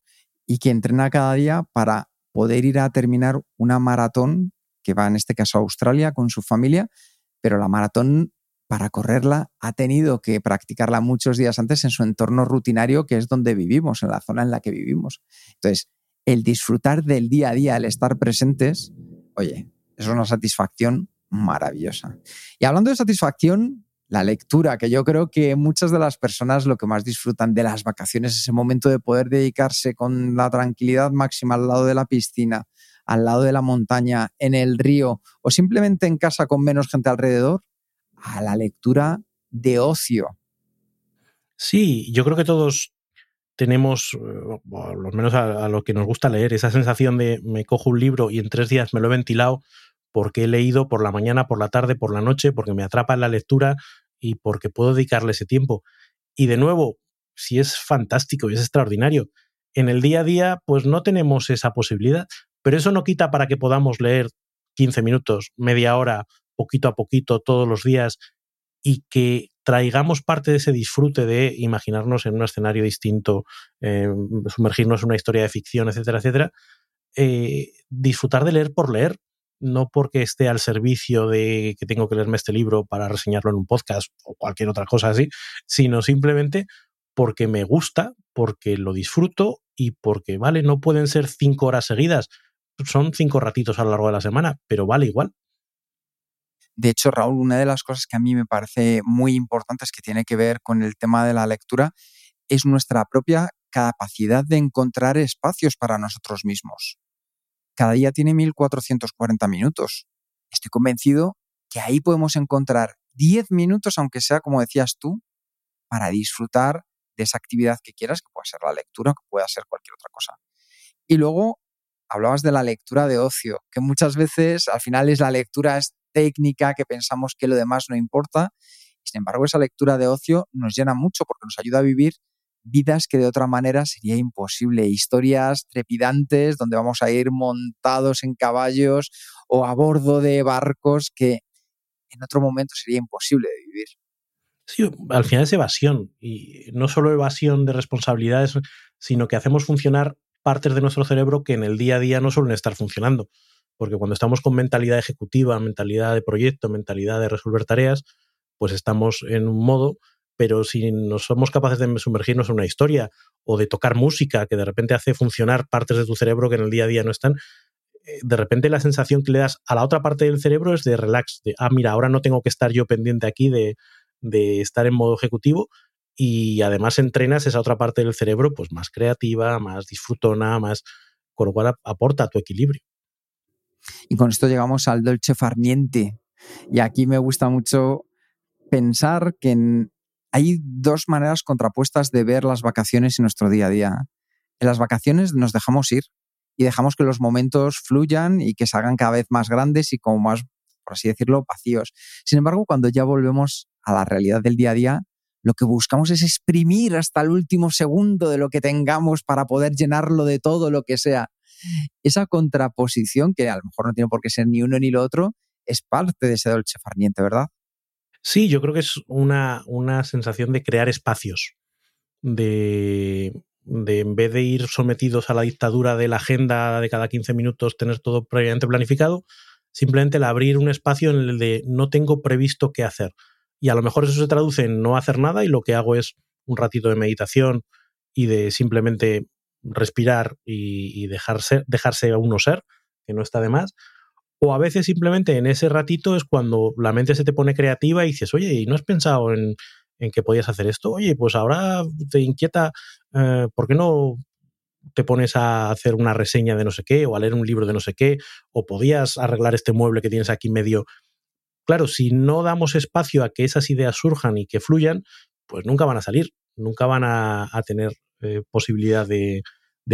y que entrena cada día para poder ir a terminar una maratón que va en este caso a Australia con su familia, pero la maratón para correrla ha tenido que practicarla muchos días antes en su entorno rutinario, que es donde vivimos, en la zona en la que vivimos. Entonces, el disfrutar del día a día, el estar presentes, oye, es una satisfacción maravillosa. Y hablando de satisfacción, la lectura, que yo creo que muchas de las personas lo que más disfrutan de las vacaciones es ese momento de poder dedicarse con la tranquilidad máxima al lado de la piscina, al lado de la montaña, en el río o simplemente en casa con menos gente alrededor, a la lectura de ocio. Sí, yo creo que todos tenemos, eh, al menos a, lo que nos gusta leer, esa sensación de me cojo un libro y en tres días me lo he ventilado porque he leído por la mañana, por la tarde, por la noche, porque me atrapa la lectura y porque puedo dedicarle ese tiempo. Y de nuevo, si es fantástico y es extraordinario, en el día a día pues no tenemos esa posibilidad, pero eso no quita para que podamos leer 15 minutos, media hora poquito a poquito todos los días y que traigamos parte de ese disfrute de imaginarnos en un escenario distinto, eh, sumergirnos en una historia de ficción, etcétera, etcétera, eh, disfrutar de leer por leer, no porque esté al servicio de que tengo que leerme este libro para reseñarlo en un podcast o cualquier otra cosa así, sino simplemente porque me gusta, porque lo disfruto y porque, vale, no pueden ser cinco horas seguidas, son cinco ratitos a lo largo de la semana, pero vale igual. De hecho, Raúl, una de las cosas que a mí me parece muy importantes que tiene que ver con el tema de la lectura es nuestra propia capacidad de encontrar espacios para nosotros mismos. Cada día tiene 1440 minutos. Estoy convencido que ahí podemos encontrar 10 minutos, aunque sea como decías tú, para disfrutar de esa actividad que quieras, que pueda ser la lectura, que pueda ser cualquier otra cosa. Y luego hablabas de la lectura de ocio, que muchas veces al final es la lectura técnica, que pensamos que lo demás no importa. Sin embargo, esa lectura de ocio nos llena mucho porque nos ayuda a vivir vidas que de otra manera sería imposible, historias trepidantes donde vamos a ir montados en caballos o a bordo de barcos que en otro momento sería imposible de vivir. Sí, al final es evasión y no solo evasión de responsabilidades, sino que hacemos funcionar partes de nuestro cerebro que en el día a día no suelen estar funcionando. Porque cuando estamos con mentalidad ejecutiva, mentalidad de proyecto, mentalidad de resolver tareas, pues estamos en un modo, pero si no somos capaces de sumergirnos en una historia o de tocar música que de repente hace funcionar partes de tu cerebro que en el día a día no están, eh, de repente la sensación que le das a la otra parte del cerebro es de relax, de, ah, mira, ahora no tengo que estar yo pendiente aquí de, de estar en modo ejecutivo y además entrenas esa otra parte del cerebro pues más creativa, más disfrutona, más, con lo cual aporta a tu equilibrio. Y con esto llegamos al dolce farniente. Y aquí me gusta mucho pensar que hay dos maneras contrapuestas de ver las vacaciones en nuestro día a día. En las vacaciones nos dejamos ir y dejamos que los momentos fluyan y que se hagan cada vez más grandes y como más, por así decirlo, vacíos. Sin embargo, cuando ya volvemos a la realidad del día a día, lo que buscamos es exprimir hasta el último segundo de lo que tengamos para poder llenarlo de todo lo que sea. Esa contraposición, que a lo mejor no tiene por qué ser ni uno ni lo otro, es parte de ese dolce farniente, ¿verdad? Sí, yo creo que es una, una sensación de crear espacios, de, de en vez de ir sometidos a la dictadura de la agenda de cada 15 minutos, tener todo previamente planificado, simplemente el abrir un espacio en el de no tengo previsto qué hacer y a lo mejor eso se traduce en no hacer nada y lo que hago es un ratito de meditación y de simplemente respirar y, dejarse, dejarse a uno ser, que no está de más. O a veces simplemente en ese ratito es cuando la mente se te pone creativa y dices, oye, ¿y no has pensado en, que podías hacer esto? Oye, pues ahora te inquieta, eh, ¿por qué no te pones a hacer una reseña de no sé qué o a leer un libro de no sé qué? O podías arreglar este mueble que tienes aquí medio Claro, si no damos espacio a que esas ideas surjan y que fluyan, pues nunca van a salir, nunca van a, tener eh, posibilidad de,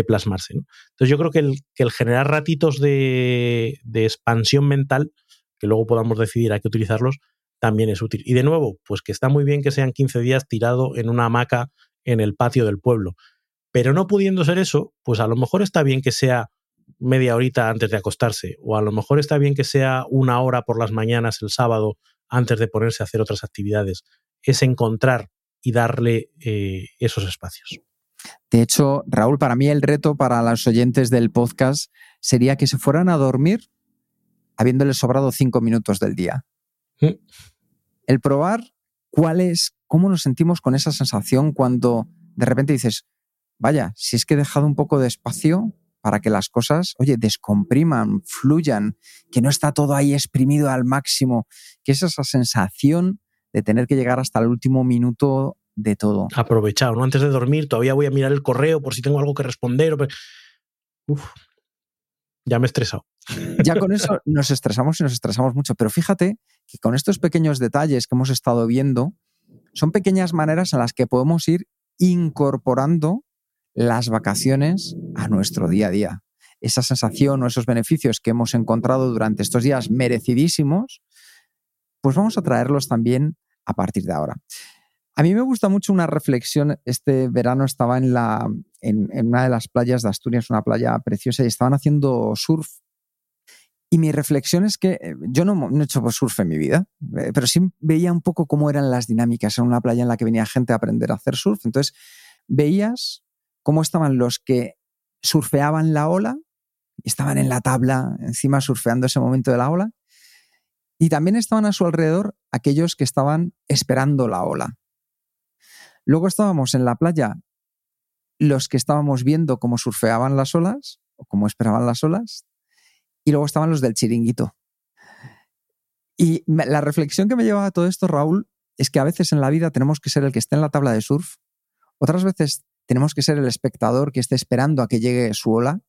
plasmarse. Entonces yo creo que el, generar ratitos de, expansión mental, que luego podamos decidir a qué utilizarlos, también es útil. Y de nuevo, pues que está muy bien que sean 15 días tirado en una hamaca en el patio del pueblo. Pero no pudiendo ser eso, pues a lo mejor está bien que sea media horita antes de acostarse, o a lo mejor está bien que sea una hora por las mañanas el sábado antes de ponerse a hacer otras actividades. Es encontrar y darle eh, esos espacios. De hecho, Raúl, para mí el reto para los oyentes del podcast sería que se fueran a dormir habiéndoles sobrado cinco minutos del día. Mm. El probar cuál es, cómo nos sentimos con esa sensación cuando de repente dices, vaya, si es que he dejado un poco de espacio para que las cosas, oye, descompriman, fluyan, que no está todo ahí exprimido al máximo, que es esa sensación de tener que llegar hasta el último minuto de todo. Aprovechado, ¿no? Antes de dormir, todavía voy a mirar el correo por si tengo algo que responder. Uf, ya me he estresado. Ya con eso nos estresamos y nos estresamos mucho, pero fíjate que con estos pequeños detalles que hemos estado viendo, son pequeñas maneras en las que podemos ir incorporando las vacaciones a nuestro día a día. Esa sensación o esos beneficios que hemos encontrado durante estos días merecidísimos, pues vamos a traerlos también a partir de ahora. A mí me gusta mucho una reflexión. Este verano estaba en, una de las playas de Asturias, una playa preciosa, y estaban haciendo surf. Y mi reflexión es que eh, yo no, no, he hecho surf en mi vida, eh, pero sí veía un poco cómo eran las dinámicas en una playa en la que venía gente a aprender a hacer surf. Entonces veías cómo estaban los que surfeaban la ola, estaban en la tabla encima surfeando ese momento de la ola, y también estaban a su alrededor aquellos que estaban esperando la ola. Luego estábamos en la playa los que estábamos viendo cómo surfeaban las olas o cómo esperaban las olas, y luego estaban los del chiringuito. Y la reflexión que me lleva a todo esto, Raúl, es que a veces en la vida tenemos que ser el que esté en la tabla de surf, otras veces tenemos que ser el espectador que esté esperando a que llegue su ola.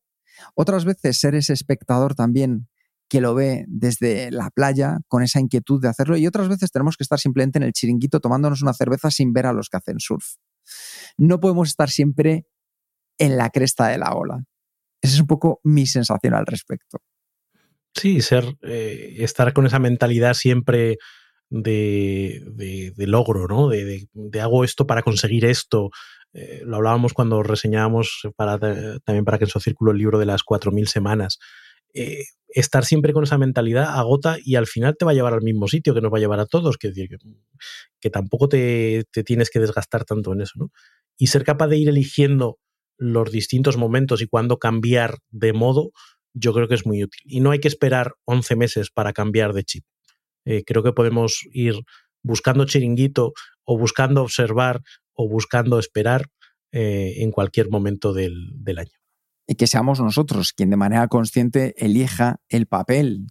Otras veces ser ese espectador también que lo ve desde la playa con esa inquietud de hacerlo y otras veces tenemos que estar simplemente en el chiringuito tomándonos una cerveza sin ver a los que hacen surf. No podemos estar siempre en la cresta de la ola. Esa es un poco mi sensación al respecto. Sí, ser, eh, estar con esa mentalidad siempre de, logro, ¿no? De, hago esto para conseguir esto. Eh, lo hablábamos cuando reseñábamos para, también para que en su círculo el libro de las 4.000 semanas. Eh, estar siempre con esa mentalidad agota y al final te va a llevar al mismo sitio que nos va a llevar a todos, que, tampoco te, tienes que desgastar tanto en eso, ¿no? Y ser capaz de ir eligiendo los distintos momentos y cuándo cambiar de modo, yo creo que es muy útil. Y no hay que esperar 11 meses para cambiar de chip. Eh, creo que podemos ir buscando chiringuito o buscando observar o buscando esperar eh, en cualquier momento del año. Y que seamos nosotros quien de manera consciente elija el papel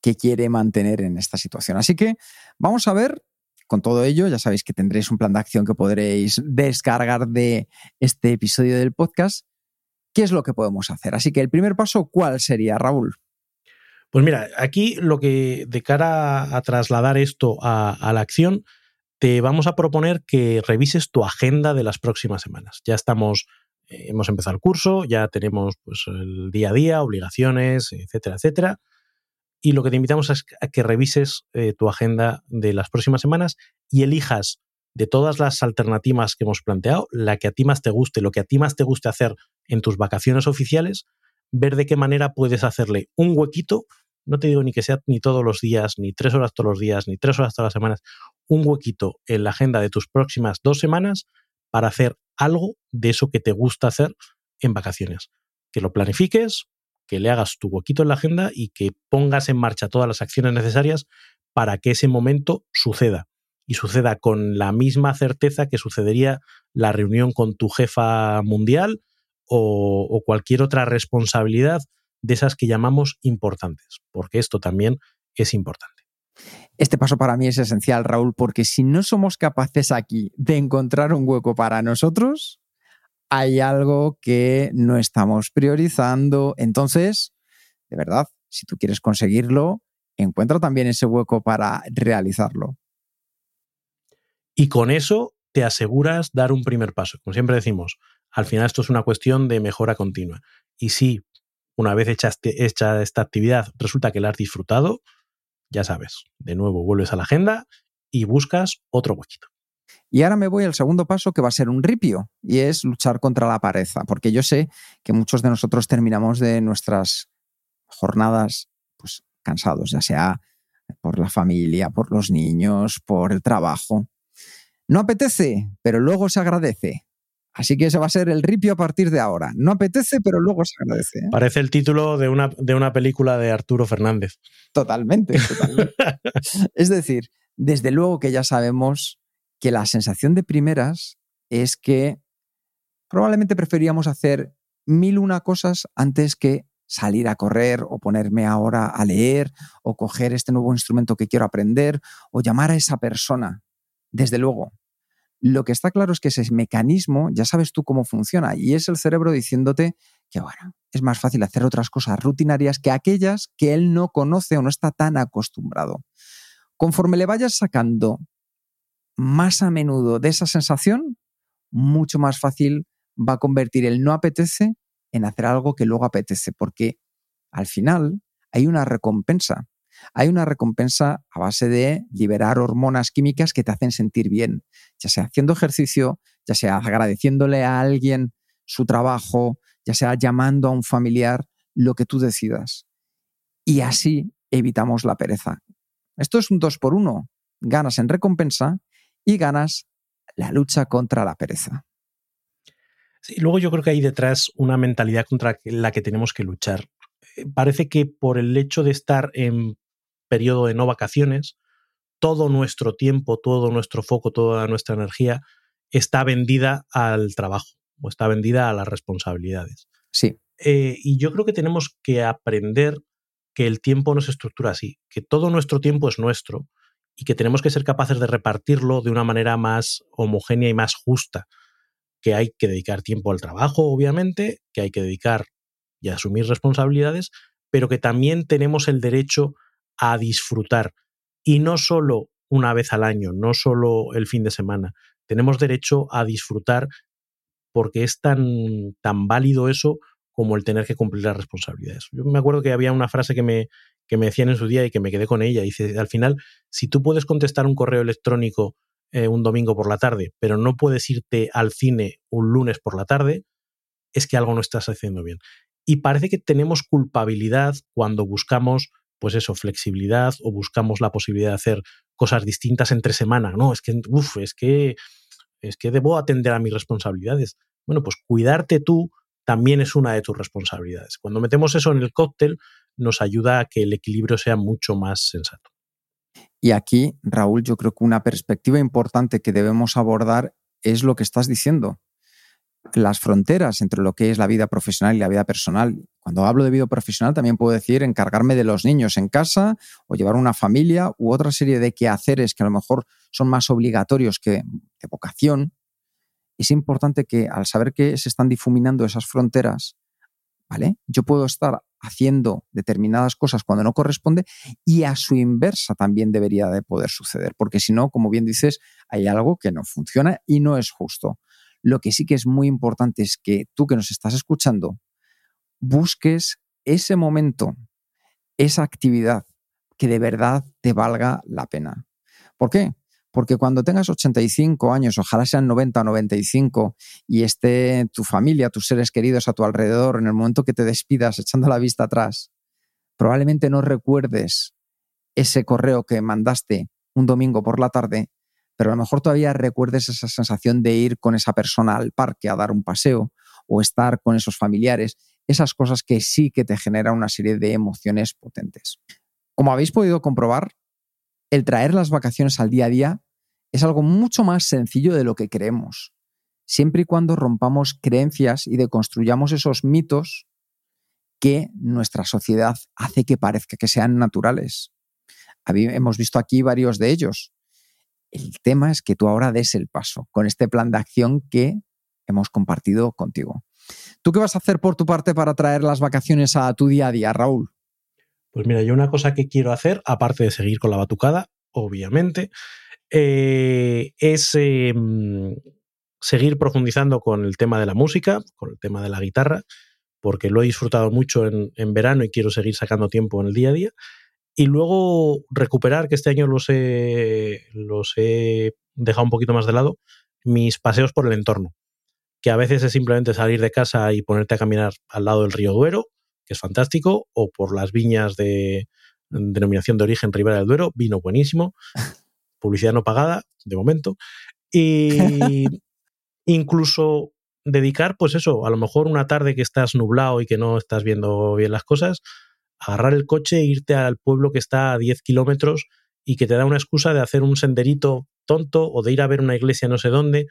que quiere mantener en esta situación. Así que vamos a ver con todo ello, ya sabéis que tendréis un plan de acción que podréis descargar de este episodio del podcast. ¿Qué es lo que podemos hacer? Así que el primer paso, ¿cuál sería, Raúl? Pues mira, aquí lo que de cara a trasladar esto a, la acción, te vamos a proponer que revises tu agenda de las próximas semanas. Ya estamos, hemos empezado el curso, ya tenemos pues, el día a día, obligaciones, etcétera, etcétera. Y lo que te invitamos es a que revises eh, tu agenda de las próximas semanas y elijas de todas las alternativas que hemos planteado, la que a ti más te guste, lo que a ti más te guste hacer en tus vacaciones oficiales, ver de qué manera puedes hacerle un huequito, no te digo ni que sea ni todos los días, ni tres horas todos los días, ni tres horas todas las semanas, un huequito en la agenda de tus próximas dos semanas para hacer algo de eso que te gusta hacer en vacaciones. Que lo planifiques, que le hagas tu huequito en la agenda y que pongas en marcha todas las acciones necesarias para que ese momento suceda. Y suceda con la misma certeza que sucedería la reunión con tu jefa mundial o, cualquier otra responsabilidad de esas que llamamos importantes, porque esto también es importante. Este paso para mí es esencial, Raúl, porque si no somos capaces aquí de encontrar un hueco para nosotros, hay algo que no estamos priorizando. Entonces, de verdad, si tú quieres conseguirlo, encuentra también ese hueco para realizarlo. Y con eso te aseguras dar un primer paso. Como siempre decimos, al final esto es una cuestión de mejora continua. Y si una vez hecha, hecha esta actividad resulta que la has disfrutado, ya sabes, de nuevo vuelves a la agenda y buscas otro huequito. Y ahora me voy al segundo paso que va a ser un ripio y es luchar contra la pereza, porque yo sé que muchos de nosotros terminamos de nuestras jornadas pues cansados, ya sea por la familia, por los niños, por el trabajo. No apetece, pero luego se agradece. Así que ese va a ser el ripio a partir de ahora. No apetece, pero luego se agradece. ¿eh? Parece el título de una, de una película de Arturo Fernández. Totalmente, totalmente. es decir, desde luego que ya sabemos que la sensación de primeras es que probablemente preferíamos hacer mil una cosas antes que salir a correr o ponerme ahora a leer o coger este nuevo instrumento que quiero aprender o llamar a esa persona. Desde luego, lo que está claro es que ese mecanismo ya sabes tú cómo funciona y es el cerebro diciéndote que bueno, es más fácil hacer otras cosas rutinarias que aquellas que él no conoce o no está tan acostumbrado. Conforme le vayas sacando más a menudo de esa sensación, mucho más fácil va a convertir el no apetece en hacer algo que luego apetece, porque al final hay una recompensa. Hay una recompensa a base de liberar hormonas químicas que te hacen sentir bien, ya sea haciendo ejercicio, ya sea agradeciéndole a alguien su trabajo, ya sea llamando a un familiar, lo que tú decidas. Y así evitamos la pereza. Esto es un dos por uno. Ganas en recompensa y ganas la lucha contra la pereza. Sí, luego yo creo que hay detrás una mentalidad contra la que tenemos que luchar. Eh, parece que por el hecho de estar en periodo de no vacaciones, todo nuestro tiempo, todo nuestro foco, toda nuestra energía está vendida al trabajo o está vendida a las responsabilidades. Sí. Eh, y yo creo que tenemos que aprender que el tiempo no se estructura así, que todo nuestro tiempo es nuestro y que tenemos que ser capaces de repartirlo de una manera más homogénea y más justa, que hay que dedicar tiempo al trabajo, obviamente, que hay que dedicar y asumir responsabilidades, pero que también tenemos el derecho a disfrutar y no solo una vez al año, no solo el fin de semana, tenemos derecho a disfrutar porque es tan, tan válido eso como el tener que cumplir las responsabilidades. Yo me acuerdo que había una frase que me, que me decían en su día y que me quedé con ella. Dice, al final, si tú puedes contestar un correo electrónico eh, un domingo por la tarde, pero no puedes irte al cine un lunes por la tarde, es que algo no estás haciendo bien. Y parece que tenemos culpabilidad cuando buscamos, pues eso, flexibilidad o buscamos la posibilidad de hacer cosas distintas entre semana. No, es que, uff, es que, es que debo atender a mis responsabilidades. Bueno, pues cuidarte tú también es una de tus responsabilidades. Cuando metemos eso en el cóctel, nos ayuda a que el equilibrio sea mucho más sensato. Y aquí, Raúl, yo creo que una perspectiva importante que debemos abordar es lo que estás diciendo. Las fronteras entre lo que es la vida profesional y la vida personal. Cuando hablo de vida profesional también puedo decir encargarme de los niños en casa o llevar una familia u otra serie de quehaceres que a lo mejor son más obligatorios que de vocación. Es importante que al saber que se están difuminando esas fronteras, ¿vale? Yo puedo estar haciendo determinadas cosas cuando no corresponde y a su inversa también debería de poder suceder, porque si no, como bien dices, hay algo que no funciona y no es justo. Lo que sí que es muy importante es que tú que nos estás escuchando busques ese momento, esa actividad que de verdad te valga la pena. ¿Por qué? Porque cuando tengas 85 años, ojalá sean 90 o 95, y esté tu familia, tus seres queridos a tu alrededor, en el momento que te despidas echando la vista atrás, probablemente no recuerdes ese correo que mandaste un domingo por la tarde, pero a lo mejor todavía recuerdes esa sensación de ir con esa persona al parque a dar un paseo o estar con esos familiares, esas cosas que sí que te generan una serie de emociones potentes. Como habéis podido comprobar, el traer las vacaciones al día a día es algo mucho más sencillo de lo que creemos, siempre y cuando rompamos creencias y deconstruyamos esos mitos que nuestra sociedad hace que parezca que sean naturales. Hemos visto aquí varios de ellos. El tema es que tú ahora des el paso con este plan de acción que hemos compartido contigo. ¿Tú qué vas a hacer por tu parte para traer las vacaciones a tu día a día, Raúl? Pues mira, yo una cosa que quiero hacer, aparte de seguir con la batucada, obviamente, eh, es em, seguir profundizando con el tema de la música, con el tema de la guitarra, porque lo he disfrutado mucho en, verano y quiero seguir sacando tiempo en el día a día. Y luego recuperar, que este año he, los he dejado un poquito más de lado, mis paseos por el entorno. Que a veces es simplemente salir de casa y ponerte a caminar al lado del río Duero, que es fantástico, o por las viñas de denominación de origen Ribera del Duero, vino buenísimo, publicidad no pagada, de momento, y incluso dedicar, pues eso, a lo mejor una tarde que estás nublado y que no estás viendo bien las cosas, agarrar el coche e irte al pueblo que está a 10 kilómetros y que te da una excusa de hacer un senderito tonto o de ir a ver una iglesia no sé dónde,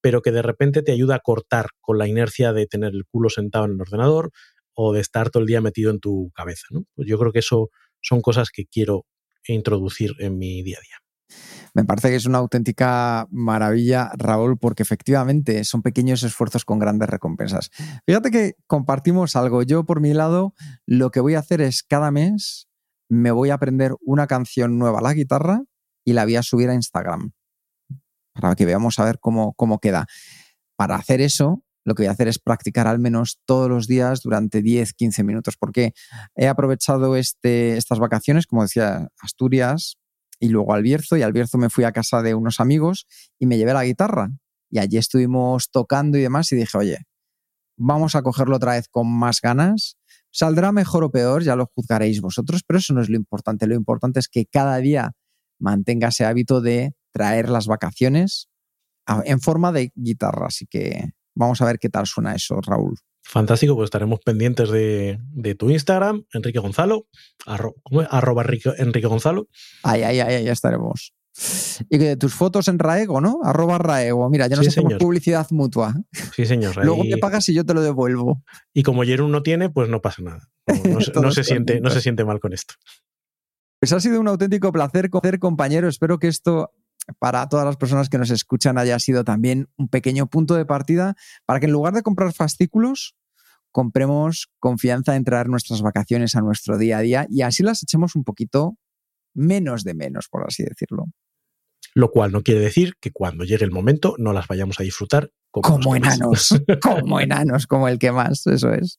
pero que de repente te ayuda a cortar con la inercia de tener el culo sentado en el ordenador o de estar todo el día metido en tu cabeza. Pues yo creo que eso son cosas que quiero introducir en mi día a día. Me parece que es una auténtica maravilla, Raúl, porque efectivamente son pequeños esfuerzos con grandes recompensas. Fíjate que compartimos algo. Yo, por mi lado, lo que voy a hacer es cada mes me voy a aprender una canción nueva a la guitarra y la voy a subir a Instagram para que veamos a ver cómo, cómo queda. Para hacer eso, lo que voy a hacer es practicar al menos todos los días durante 10, 15 minutos, porque he aprovechado este, estas vacaciones, como decía, Asturias, y luego al Bierzo y al Bierzo me fui a casa de unos amigos y me llevé la guitarra y allí estuvimos tocando y demás y dije, oye, vamos a cogerlo otra vez con más ganas. Saldrá mejor o peor, ya lo juzgaréis vosotros, pero eso no es lo importante. Lo importante es que cada día mantenga ese hábito de traer las vacaciones en forma de guitarra. Así que vamos a ver qué tal suena eso, Raúl. Fantástico, pues estaremos pendientes de, tu Instagram, Enrique Gonzalo, arroba Enrique, Gonzalo. Ahí, ahí, ahí, ya estaremos. Y que de tus fotos en Raego, ¿no? Arroba Raego. Mira, ya nos hacemos publicidad mutua. Sí, señor. Luego me pagas y yo te lo devuelvo. Y como Jerún no tiene, pues no pasa nada. No, se, siente, no se siente mal con esto. Pues ha sido un auténtico placer, compañero. Espero que esto para todas las personas que nos escuchan haya sido también un pequeño punto de partida para que en lugar de comprar fascículos, compremos confianza en traer nuestras vacaciones a nuestro día a día y así las echemos un poquito menos de menos, por así decirlo. Lo cual no quiere decir que cuando llegue el momento no las vayamos a disfrutar como, como enanos, como enanos, como el que más, eso es.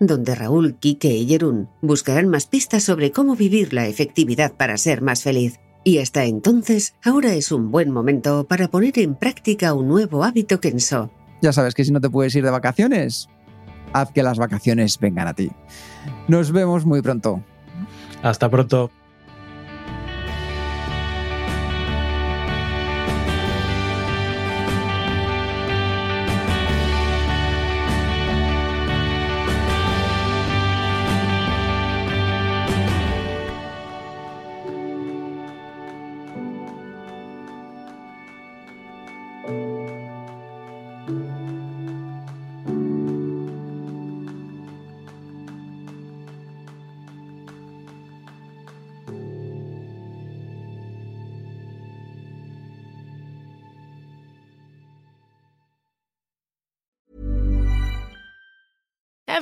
donde Raúl, Quique y Jerún buscarán más pistas sobre cómo vivir la efectividad para ser más feliz. Y hasta entonces, ahora es un buen momento para poner en práctica un nuevo hábito Kenso. Ya sabes que si no te puedes ir de vacaciones, haz que las vacaciones vengan a ti. Nos vemos muy pronto. Hasta pronto.